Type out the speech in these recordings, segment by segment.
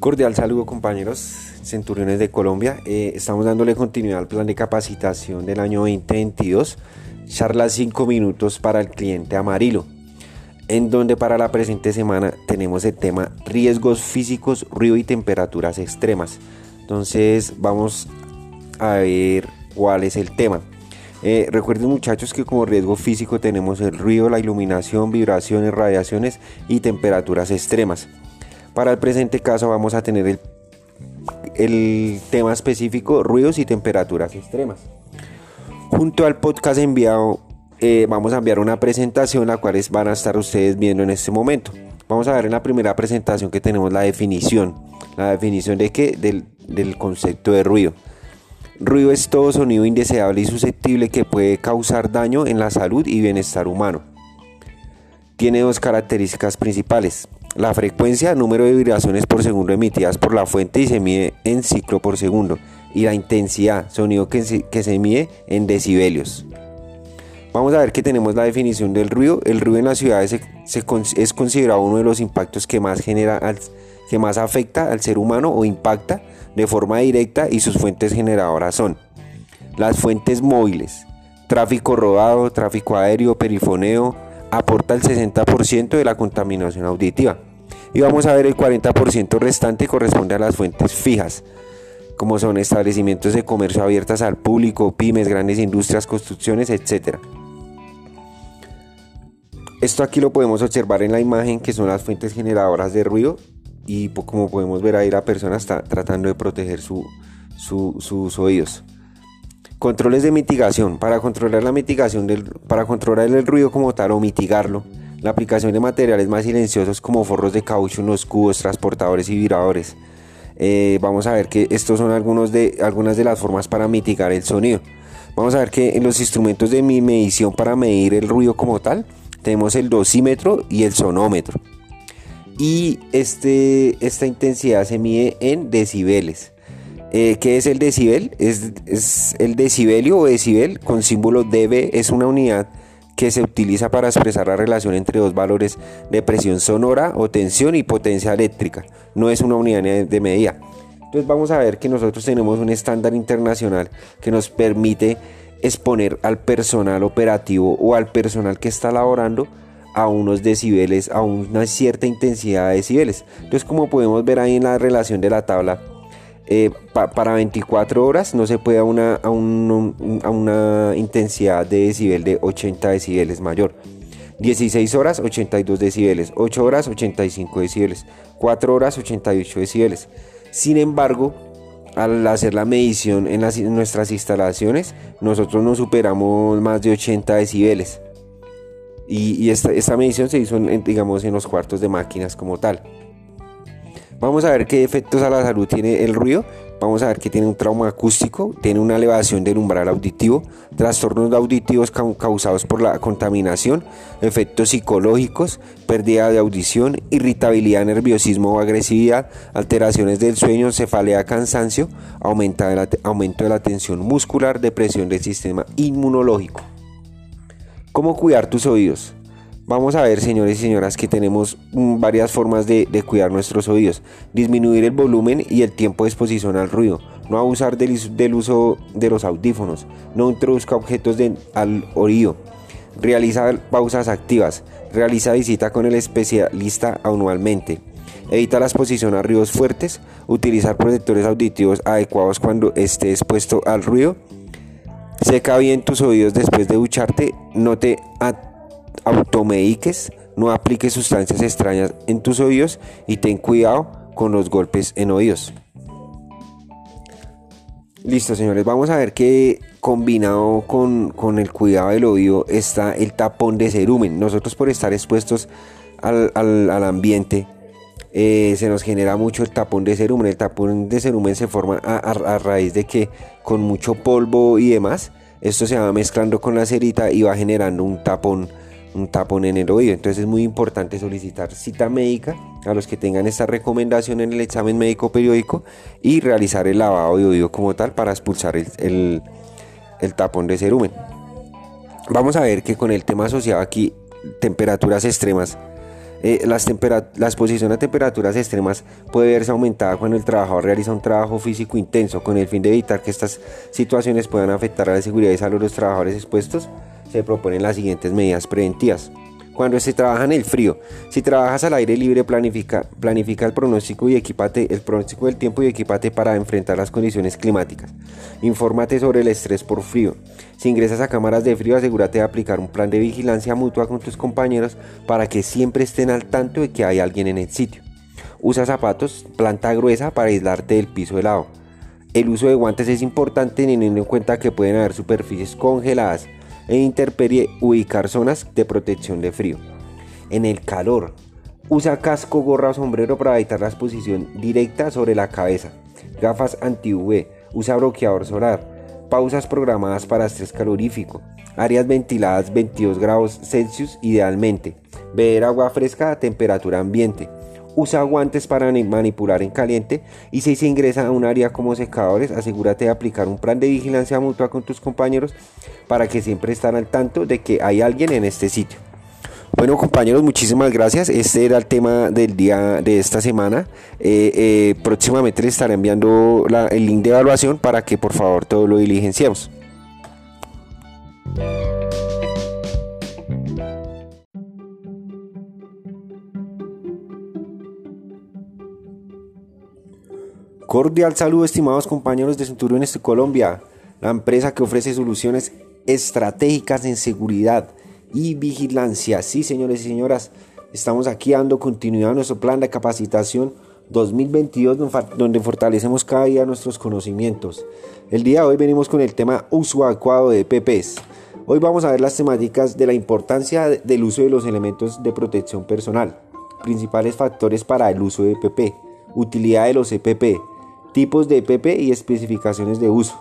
Cordial saludo compañeros centuriones de Colombia. Eh, estamos dándole continuidad al plan de capacitación del año 2022. Charla 5 minutos para el cliente Amarillo. En donde para la presente semana tenemos el tema riesgos físicos, ruido y temperaturas extremas. Entonces vamos a ver cuál es el tema. Eh, recuerden muchachos que como riesgo físico tenemos el ruido, la iluminación, vibraciones, radiaciones y temperaturas extremas. Para el presente caso vamos a tener el, tema específico ruidos y temperaturas extremas. Junto al podcast enviado eh, vamos a enviar una presentación la cual van a estar ustedes viendo en este momento. Vamos a ver en la primera presentación que tenemos la definición. La definición de qué? Del, del concepto de ruido. Ruido es todo sonido indeseable y susceptible que puede causar daño en la salud y bienestar humano. Tiene dos características principales. La frecuencia, número de vibraciones por segundo emitidas por la fuente y se mide en ciclo por segundo. Y la intensidad, sonido que se, se mide en decibelios. Vamos a ver que tenemos la definición del ruido. El ruido en las ciudades es considerado uno de los impactos que más, genera que más afecta al ser humano o impacta de forma directa y sus fuentes generadoras son las fuentes móviles, tráfico rodado, tráfico aéreo, perifoneo, aporta el 60% de la contaminación auditiva. Y vamos a ver el 40% restante corresponde a las fuentes fijas, como son establecimientos de comercio abiertas al público, pymes, grandes industrias, construcciones, etc. Esto aquí lo podemos observar en la imagen que son las fuentes generadoras de ruido y como podemos ver ahí la persona está tratando de proteger sus oídos. Controles de mitigación. Para controlar la mitigación del, para controlar el ruido como tal o mitigarlo, la aplicación de materiales más silenciosos como forros de caucho, unos cubos, transportadores y vibradores. Eh, vamos a ver que estos son algunos de, algunas de las formas para mitigar el sonido. Vamos a ver que en los instrumentos de medición para medir el ruido como tal, tenemos el dosímetro y el sonómetro. Y este, esta intensidad se mide en decibeles. Eh, ¿Qué es el decibel? Es, el decibelio o decibel con símbolo dB, es una unidad que se utiliza para expresar la relación entre dos valores de presión sonora o tensión y potencia eléctrica. No es una unidad de medida. Entonces vamos a ver que nosotros tenemos un estándar internacional que nos permite exponer al personal operativo o al personal que está laborando a unos decibeles, a una cierta intensidad de decibeles. Entonces como podemos ver ahí en la relación de la tabla, eh, para 24 horas no se puede a una, a, una intensidad de decibel de 80 decibeles mayor. 16 horas 82 decibeles, 8 horas 85 decibeles, 4 horas 88 decibeles. Sin embargo, al hacer la medición en, nuestras instalaciones, nosotros no superamos más de 80 decibeles. Y, esta, medición se hizo, digamos, en los cuartos de máquinas como tal. Vamos a ver qué efectos a la salud tiene el ruido. Vamos a ver que tiene un trauma acústico, tiene una elevación del umbral auditivo, trastornos auditivos causados por la contaminación, efectos psicológicos, pérdida de audición, irritabilidad, nerviosismo o agresividad, alteraciones del sueño, cefalea, cansancio, aumento de la tensión muscular, depresión del sistema inmunológico. ¿Cómo cuidar tus oídos? Vamos a ver, señores y señoras, que tenemos mm, varias formas de, cuidar nuestros oídos. Disminuir el volumen y el tiempo de exposición al ruido. No abusar del, uso de los audífonos. No introduzca objetos al oído. Realiza pausas activas. Realiza visita con el especialista anualmente. Evita la exposición a ruidos fuertes. Utilizar protectores auditivos adecuados cuando esté expuesto al ruido. Seca bien tus oídos después de ducharte. No te automediques, no apliques sustancias extrañas en tus oídos y ten cuidado con los golpes en oídos. Listo, señores, vamos a ver que combinado con, el cuidado del oído está el tapón de cerumen. Nosotros por estar expuestos al, ambiente eh, se nos genera mucho el tapón de cerumen. El tapón de cerumen se forma a, raíz de que con mucho polvo y demás, esto se va mezclando con la cerita y va generando un tapón un tapón en el oído. Entonces es muy importante solicitar cita médica a los que tengan esta recomendación en el examen médico periódico y realizar el lavado de oído como tal para expulsar el, tapón de cerumen. Vamos a ver que con el tema asociado aquí, temperaturas extremas, Eh, la exposición a temperaturas extremas puede verse aumentada cuando el trabajador realiza un trabajo físico intenso con el fin de evitar que estas situaciones puedan afectar a la seguridad y salud de los trabajadores expuestos. Se proponen las siguientes medidas preventivas. Cuando se trabaja en el frío, si trabajas al aire libre, planifica, el pronóstico y equipate, el pronóstico del tiempo y equipate para enfrentar las condiciones climáticas. Infórmate sobre el estrés por frío. Si ingresas a cámaras de frío, asegúrate de aplicar un plan de vigilancia mutua con tus compañeros para que siempre estén al tanto de que hay alguien en el sitio. Usa zapatos planta gruesa para aislarte del piso helado. El uso de guantes es importante teniendo en cuenta que pueden haber superficies congeladas e interperie ubicar zonas de protección de frío. En el calor, usa casco, gorra o sombrero para evitar la exposición directa sobre la cabeza. Gafas anti-UV, usa bloqueador solar. Pausas programadas para estrés calorífico. Áreas ventiladas 22 grados Celsius idealmente. Beber agua fresca a temperatura ambiente Usa guantes para manipular en caliente y si se ingresa a un área como secadores, asegúrate de aplicar un plan de vigilancia mutua con tus compañeros para que siempre estén al tanto de que hay alguien en este sitio. Bueno compañeros, muchísimas gracias. Este era el tema del día de esta semana. Eh, eh, próximamente les estaré enviando el link de evaluación para que por favor todo lo diligenciemos. Cordial saludo estimados compañeros de Centuriones de Colombia, la empresa que ofrece soluciones estratégicas en seguridad y vigilancia. Sí, señores y señoras, estamos aquí dando continuidad a nuestro plan de capacitación 2022 donde fortalecemos cada día nuestros conocimientos. El día de hoy venimos con el tema uso adecuado de PPs. Hoy vamos a ver las temáticas de la importancia del uso de los elementos de protección personal, principales factores para el uso de PP, utilidad de los EPP, tipos de EPP y especificaciones de uso.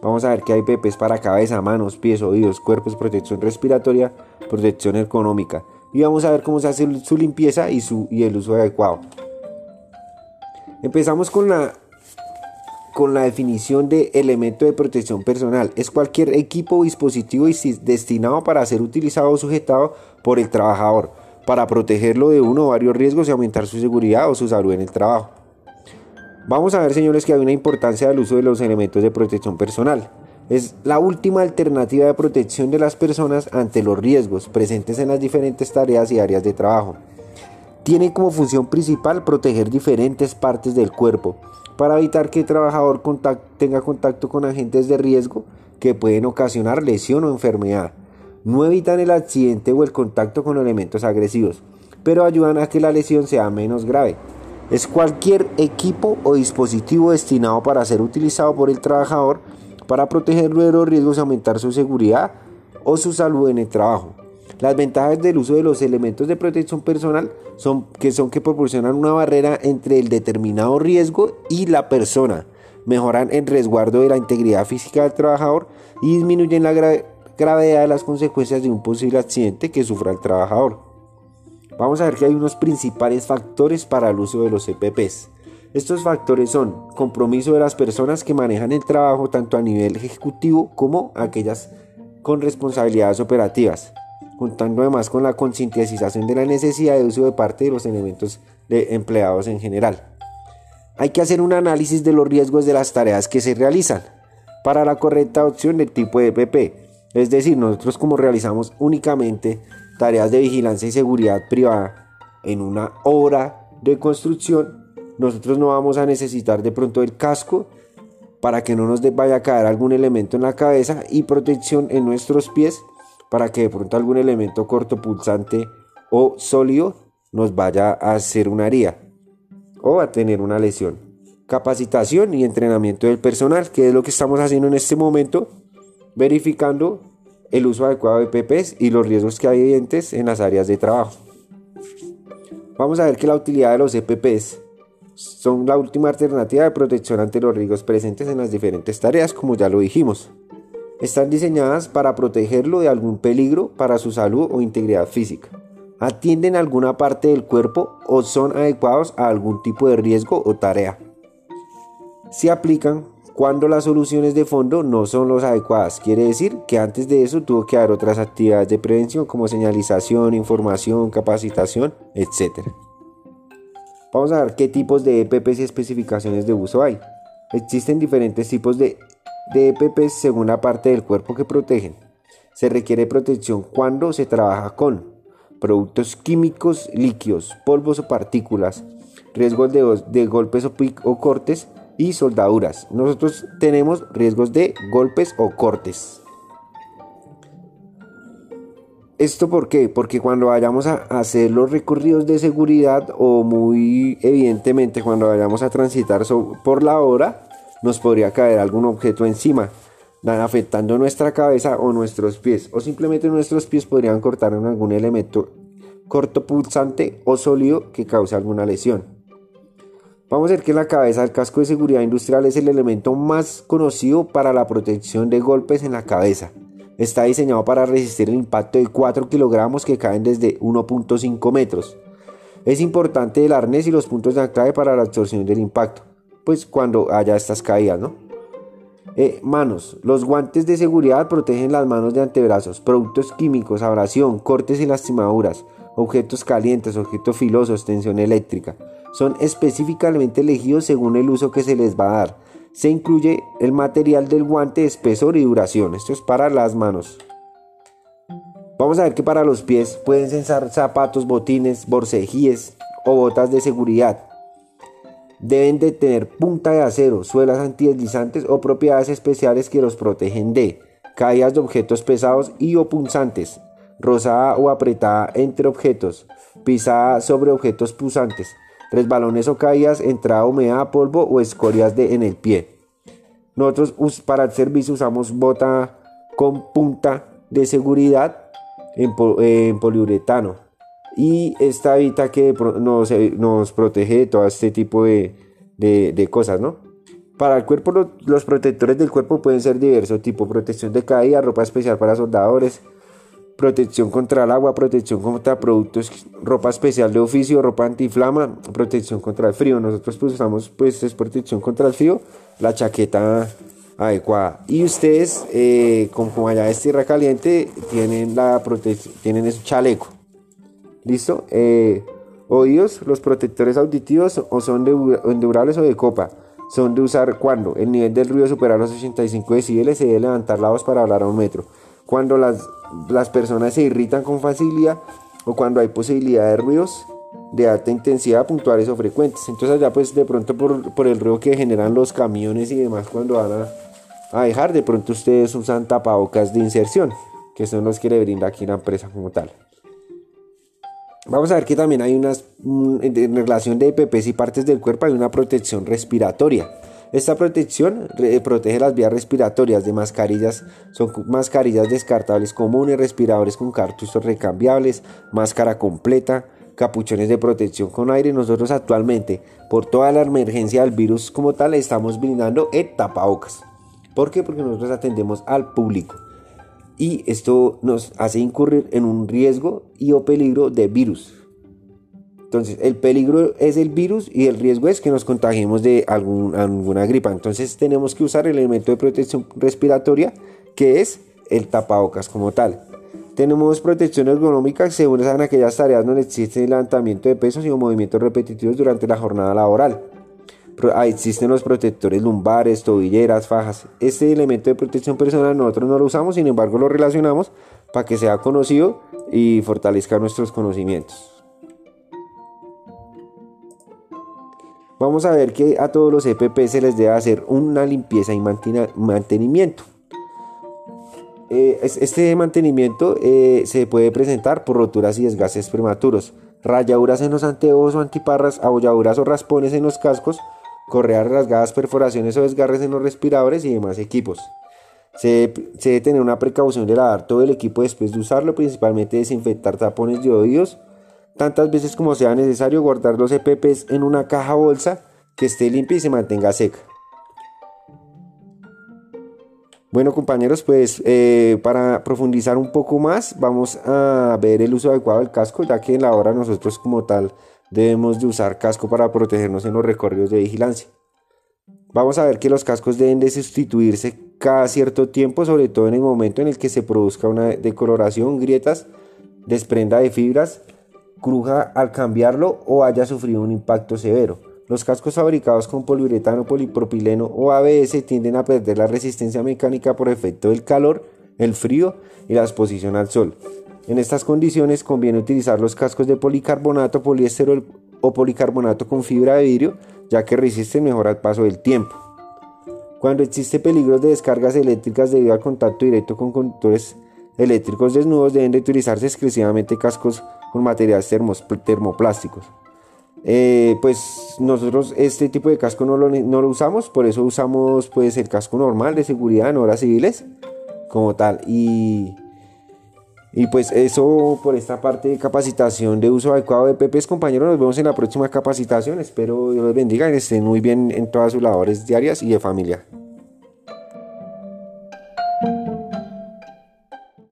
Vamos a ver que hay EPPs para cabeza, manos, pies, oídos, cuerpos, protección respiratoria, protección económica. Y vamos a ver cómo se hace su limpieza y, su, y el uso adecuado. Empezamos con la, con la definición de elemento de protección personal. Es cualquier equipo o dispositivo destinado para ser utilizado o sujetado por el trabajador para protegerlo de uno o varios riesgos y aumentar su seguridad o su salud en el trabajo. Vamos a ver, señores, que hay una importancia del uso de los elementos de protección personal. Es la última alternativa de protección de las personas ante los riesgos presentes en las diferentes tareas y áreas de trabajo. Tiene como función principal proteger diferentes partes del cuerpo para evitar que el trabajador tenga contacto con agentes de riesgo que pueden ocasionar lesión o enfermedad. No evitan el accidente o el contacto con elementos agresivos, pero ayudan a que la lesión sea menos grave. Es cualquier equipo o dispositivo destinado para ser utilizado por el trabajador para protegerlo de los riesgos y aumentar su seguridad o su salud en el trabajo. Las ventajas del uso de los elementos de protección personal son que son que proporcionan una barrera entre el determinado riesgo y la persona, mejoran el resguardo de la integridad física del trabajador y disminuyen la gravedad de las consecuencias de un posible accidente que sufra el trabajador. Vamos a ver que hay unos principales factores para el uso de los EPPs. Estos factores son compromiso de las personas que manejan el trabajo tanto a nivel ejecutivo como aquellas con responsabilidades operativas, contando además con la concientización de la necesidad de uso de parte de los elementos de empleados en general. Hay que hacer un análisis de los riesgos de las tareas que se realizan para la correcta opción del tipo de EPP. Es decir, nosotros como realizamos únicamente tareas de vigilancia y seguridad privada en una obra de construcción, nosotros no vamos a necesitar de pronto el casco para que no nos vaya a caer algún elemento en la cabeza y protección en nuestros pies para que de pronto algún elemento corto, pulsante o sólido nos vaya a hacer una herida o a tener una lesión. Capacitación y entrenamiento del personal, que es lo que estamos haciendo en este momento, verificando el uso adecuado de PPs y los riesgos que hay evidentes en las áreas de trabajo. Vamos a ver que la utilidad de los EPPs son la última alternativa de protección ante los riesgos presentes en las diferentes tareas, como ya lo dijimos. Están diseñadas para protegerlo de algún peligro para su salud o integridad física. Atienden alguna parte del cuerpo o son adecuados a algún tipo de riesgo o tarea. Se aplican cuando las soluciones de fondo no son las adecuadas. Quiere decir que antes de eso tuvo que haber otras actividades de prevención como señalización, información, capacitación, etc. Vamos a ver qué tipos de EPPs y especificaciones de uso hay. Existen diferentes tipos de, de EPPs según la parte del cuerpo que protegen. Se requiere protección cuando se trabaja con productos químicos líquidos, polvos o partículas, riesgos de, golpes o cortes, y soldaduras. Nosotros tenemos riesgos de golpes o cortes. ¿Esto por qué? Porque cuando vayamos a hacer los recorridos de seguridad o muy evidentemente cuando vayamos a transitar por la hora, nos podría caer algún objeto encima, afectando nuestra cabeza o nuestros pies. O simplemente nuestros pies podrían cortar en algún elemento corto pulsante o sólido que cause alguna lesión. Vamos a ver que la cabeza del casco de seguridad industrial es el elemento más conocido para la protección de golpes en la cabeza. Está diseñado para resistir el impacto de 4 kilogramos que caen desde 1.5 metros. Es importante el arnés y los puntos de anclaje para la absorción del impacto, pues cuando haya estas caídas, ¿no? Eh, manos. Los guantes de seguridad protegen las manos de antebrazos, productos químicos, abrasión, cortes y lastimaduras, objetos calientes, objetos filosos, tensión eléctrica son específicamente elegidos según el uso que se les va a dar. Se incluye el material del guante, espesor y duración. Esto es para las manos. Vamos a ver que para los pies pueden ser zapatos, botines, borcejíes o botas de seguridad. Deben de tener punta de acero, suelas antideslizantes o propiedades especiales que los protegen de caídas de objetos pesados y o punzantes, rozada o apretada entre objetos, pisada sobre objetos punzantes, resbalones o caídas, entrada humedad, polvo o escorias de, en el pie. Nosotros para el servicio usamos bota con punta de seguridad en, poliuretano y esta evita que nos, nos, protege de todo este tipo de, de, cosas, ¿no? Para el cuerpo los protectores del cuerpo pueden ser diversos, tipo protección de caída, ropa especial para soldadores, protección contra el agua, protección contra productos, ropa especial de oficio, ropa antiflama, protección contra el frío. Nosotros pues usamos pues es protección contra el frío, la chaqueta adecuada. Y ustedes, eh, como allá es tierra caliente, tienen la protección, tienen ese chaleco. ¿Listo? Eh, oídos, los protectores auditivos o son de endurables o de copa. Son de usar cuando el nivel del ruido supera los 85 decibeles se debe levantar la voz para hablar a un metro. Cuando las las personas se irritan con facilidad o cuando hay posibilidad de ruidos de alta intensidad puntuales o frecuentes. Entonces allá pues de pronto por, el ruido que generan los camiones y demás cuando van a, a, dejar, de pronto ustedes usan tapabocas de inserción, que son los que le brinda aquí la empresa como tal. Vamos a ver que también hay unas, mm, en relación de EPPs y partes del cuerpo, hay una protección respiratoria. Esta protección protege las vías respiratorias de mascarillas, son mascarillas descartables comunes, respiradores con cartuchos recambiables, máscara completa, capuchones de protección con aire. Nosotros actualmente, por toda la emergencia del virus como tal, estamos brindando el. ¿Por qué? Porque nosotros atendemos al público. Y esto nos hace incurrir en un riesgo y o peligro de virus. Entonces, el peligro es el virus y el riesgo es que nos contagiemos de alguna gripa. Entonces, tenemos que usar el elemento de protección respiratoria que es el tapabocas como tal. Tenemos protección ergonómica que se usan aquellas tareas donde existe el levantamiento de pesos y movimientos repetitivos durante la jornada laboral. Existen los protectores lumbares, tobilleras, fajas. Este elemento de protección personal nosotros no lo usamos, sin embargo lo relacionamos para que sea conocido y fortalezca nuestros conocimientos. Vamos a ver que a todos los EPP se les debe hacer una limpieza y mantenimiento. Eh, este mantenimiento eh, se puede presentar por roturas y desgastes prematuros, rayaduras en los anteojos o antiparras, abolladuras o raspones en los cascos, correas rasgadas, perforaciones o desgarres en los respiradores y demás equipos. Se, debe tener una precaución de lavar todo el equipo después de usarlo, principalmente desinfectar tapones de oídos, tantas veces como sea necesario guardar los EPPs en una caja bolsa que esté limpia y se mantenga seca. Bueno compañeros, pues eh, para profundizar un poco más vamos a ver el uso adecuado del casco, ya que en la hora nosotros como tal debemos de usar casco para protegernos en los recorridos de vigilancia. Vamos a ver que los cascos deben de sustituirse cada cierto tiempo, sobre todo en el momento en el que se produzca una decoloración, grietas, desprenda de fibras, cruja al cambiarlo o haya sufrido un impacto severo. Los cascos fabricados con poliuretano, polipropileno o ABS tienden a perder la resistencia mecánica por efecto del calor, el frío y la exposición al sol. En estas condiciones conviene utilizar los cascos de policarbonato, poliéster o policarbonato con fibra de vidrio, ya que resisten mejor al paso del tiempo. Cuando existe peligro de descargas eléctricas debido al contacto directo con conductores eléctricos desnudos, deben de utilizarse exclusivamente cascos con materiales termoplásticos. Eh, pues nosotros este tipo de casco no lo, no lo, usamos, por eso usamos pues el casco normal de seguridad en horas civiles como tal. Y, y pues eso por esta parte de capacitación de uso adecuado de PPs, compañeros, nos vemos en la próxima capacitación. Espero Dios los bendiga y estén muy bien en todas sus labores diarias y de familia.